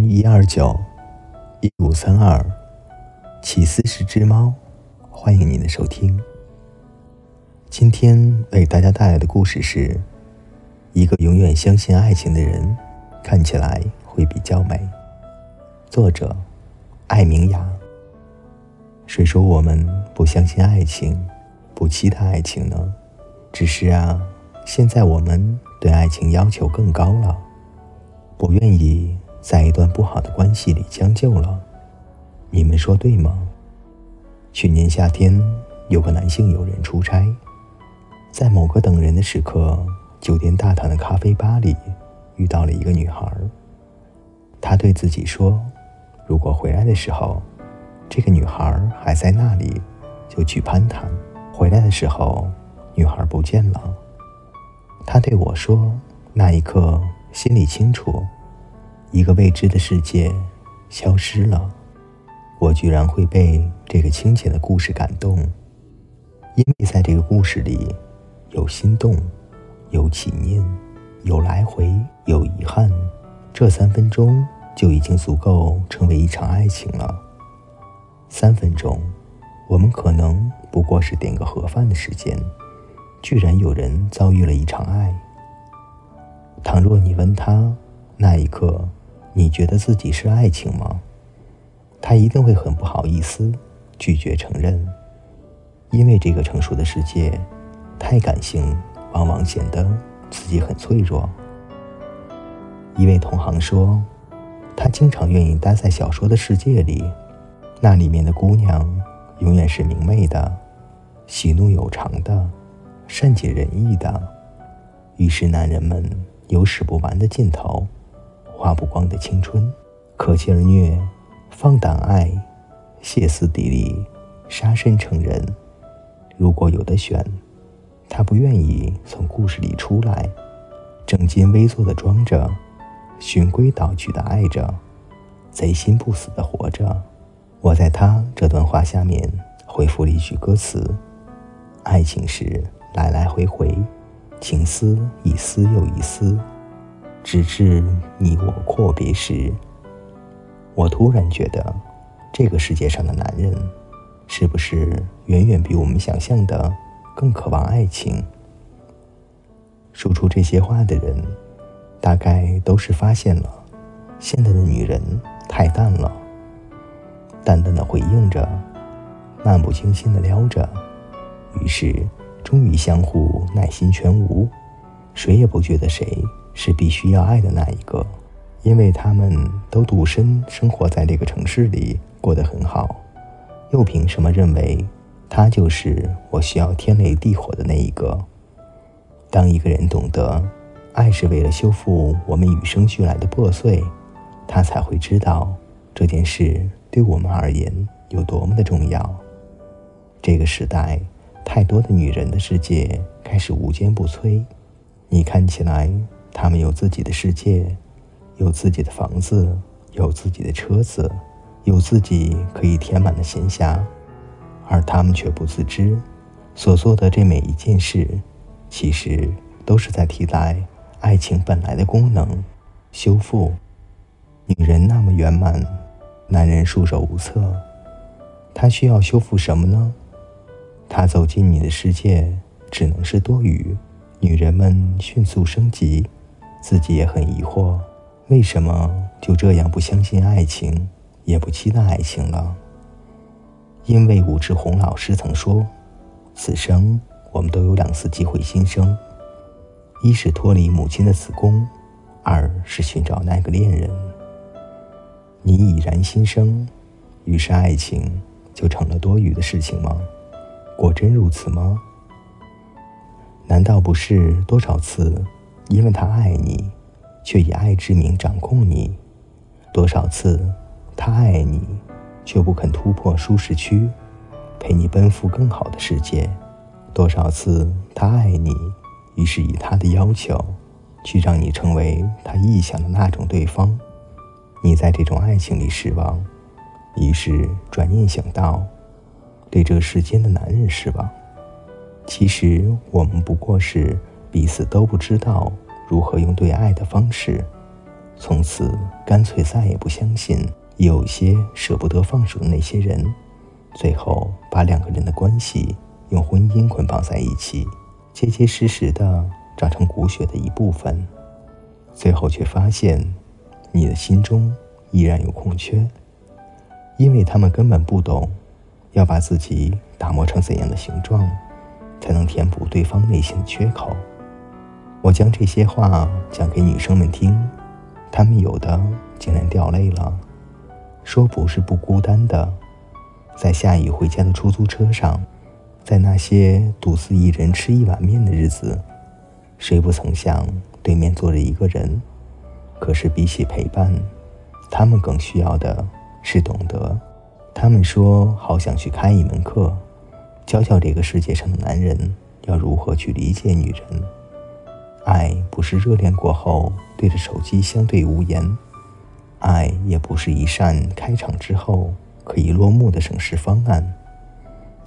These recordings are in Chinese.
一二九一五三二起司是只猫，欢迎您的收听。今天为大家带来的故事是：一个永远相信爱情的人，看起来会比较美。作者：艾明雅。谁说我们不相信爱情，不期待爱情呢？只是啊，现在我们对爱情要求更高了，不愿意在一段不好的关系里将就了。你们说对吗？去年夏天，有个男性友人出差，在某个等人的时刻，酒店大堂的咖啡吧里遇到了一个女孩。他对自己说：“如果回来的时候，这个女孩还在那里，就去攀谈。”回来的时候。女孩不见了。他对我说：“那一刻，心里清楚，一个未知的世界消失了。我居然会被这个清浅的故事感动，因为在这个故事里，有心动，有起念，有来回，有遗憾。这三分钟就已经足够成为一场爱情了。三分钟，我们可能不过是点个盒饭的时间。”居然有人遭遇了一场爱。倘若你问他，那一刻，你觉得自己是爱情吗？他一定会很不好意思，拒绝承认，因为这个成熟的世界，太感性，往往显得自己很脆弱。一位同行说，他经常愿意待在小说的世界里，那里面的姑娘永远是明媚的，喜怒有常的。善解人意的，于是男人们有使不完的劲头，花不光的青春，可气而虐，放胆爱，歇斯底里，杀身成仁。如果有的选，他不愿意从故事里出来，正襟危坐的装着，循规蹈矩的爱着，贼心不死的活着。我在他这段话下面回复了一句歌词：爱情是。来来回回，情丝一丝又一丝，直至你我阔别时。我突然觉得，这个世界上的男人，是不是远远比我们想象的更渴望爱情？说出这些话的人，大概都是发现了，现在的女人太淡了，淡淡的回应着，漫不经心的撩着，于是。终于相互耐心全无，谁也不觉得谁是必须要爱的那一个，因为他们都独身生活在这个城市里，过得很好，又凭什么认为他就是我需要天雷地火的那一个？当一个人懂得爱是为了修复我们与生俱来的破碎，他才会知道这件事对我们而言有多么的重要。这个时代。太多的女人的世界开始无坚不摧，你看起来他们有自己的世界，有自己的房子，有自己的车子，有自己可以填满的闲暇，而他们却不自知，所做的这每一件事，其实都是在替代爱情本来的功能，修复。女人那么圆满，男人束手无策，他需要修复什么呢？他走进你的世界，只能是多余。女人们迅速升级，自己也很疑惑，为什么就这样不相信爱情，也不期待爱情了？因为武志红老师曾说：“此生我们都有两次机会新生，一是脱离母亲的子宫，二是寻找那个恋人。你已然新生，于是爱情就成了多余的事情吗？”果真如此吗？难道不是多少次，因为他爱你，却以爱之名掌控你；多少次，他爱你，却不肯突破舒适区，陪你奔赴更好的世界；多少次，他爱你，于是以他的要求，去让你成为他臆想的那种对方。你在这种爱情里失望，于是转念想到。对这世间的男人失望，其实我们不过是彼此都不知道如何用对爱的方式，从此干脆再也不相信有些舍不得放手的那些人，最后把两个人的关系用婚姻捆绑在一起，结结实实的长成骨血的一部分，最后却发现，你的心中依然有空缺，因为他们根本不懂，要把自己打磨成怎样的形状，才能填补对方内心的缺口。我将这些话讲给女生们听，她们有的竟然掉泪了，说不是不孤单的，在下雨回家的出租车上，在那些独自一人吃一碗面的日子，谁不曾想对面坐着一个人？可是比起陪伴，他们更需要的是懂得。他们说好想去开一门课，教教这个世界上的男人要如何去理解女人。爱不是热恋过后对着手机相对无言，爱也不是一扇开场之后可以落幕的省事方案。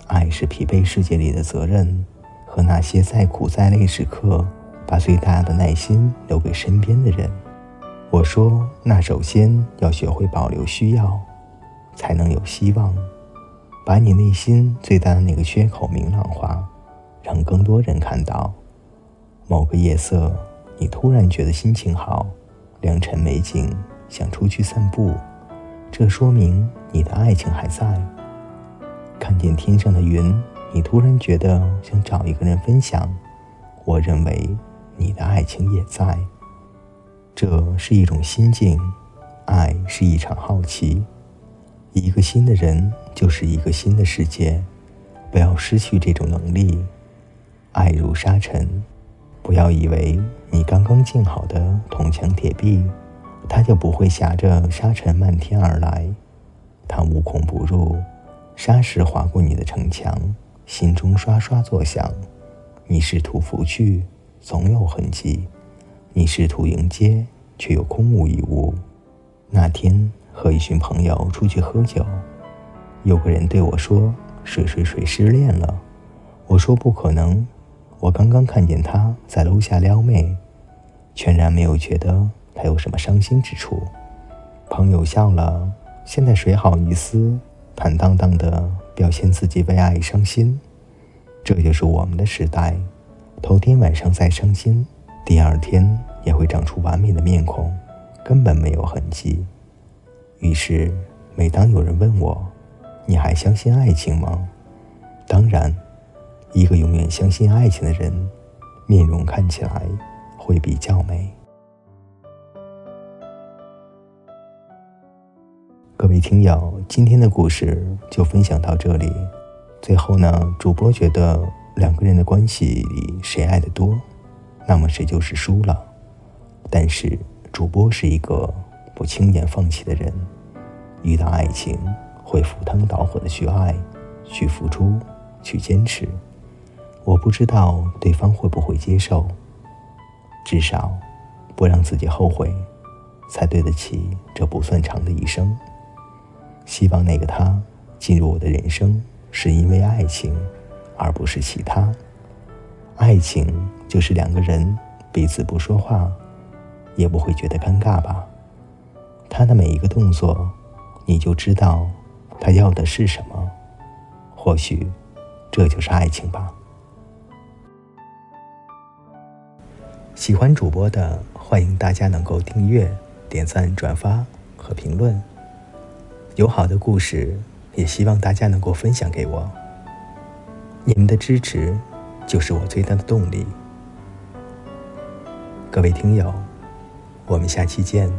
爱是疲惫世界里的责任，和那些再苦再累时刻把最大的耐心留给身边的人。我说，那首先要学会保留需要，才能有希望，把你内心最大的那个缺口明朗化，让更多人看到。某个夜色，你突然觉得心情好，良辰美景，想出去散步，这说明你的爱情还在。看见天上的云，你突然觉得想找一个人分享，我认为你的爱情也在。这是一种心境，爱是一场好奇，一个新的人就是一个新的世界，不要失去这种能力。爱如沙尘。不要以为你刚刚建好的铜墙铁壁，它就不会挟着沙尘漫天而来。它无孔不入，沙石划过你的城墙，心中刷刷作响。你试图拂去，总有痕迹；你试图迎接，却又空无一物。那天和一群朋友出去喝酒，有个人对我说：“水水水失恋了。”我说：“不可能。”我刚刚看见他在楼下撩妹，全然没有觉得他有什么伤心之处。朋友笑了，现在谁好意思坦荡荡的表现自己为爱伤心？这就是我们的时代。头天晚上再伤心，第二天也会长出完美的面孔，根本没有痕迹。于是，每当有人问我：“你还相信爱情吗？”当然。一个永远相信爱情的人，面容看起来会比较美。各位听友，今天的故事就分享到这里。最后呢，主播觉得两个人的关系里，谁爱的多，那么谁就是输了。但是主播是一个不轻言放弃的人，遇到爱情会赴汤蹈火的去爱，去付出，去坚持。我不知道对方会不会接受，至少不让自己后悔，才对得起这不算长的一生。希望那个他进入我的人生，是因为爱情，而不是其他。爱情就是两个人彼此不说话，也不会觉得尴尬吧？他的每一个动作，你就知道他要的是什么。或许，这就是爱情吧。喜欢主播的，欢迎大家能够订阅、点赞、转发和评论。有好的故事，也希望大家能够分享给我。你们的支持就是我最大的动力。各位听友，我们下期见。